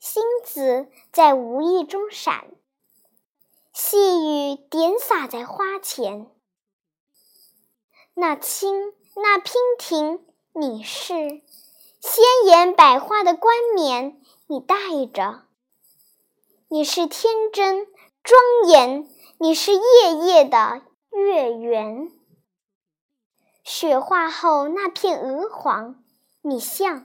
星子在无意中闪，细雨点洒在花前。那青，那娉婷，你是鲜艳百花的冠冕，你戴着。你是天真庄严，你是夜夜的月圆。雪化后那片鹅黄，你像。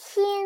天。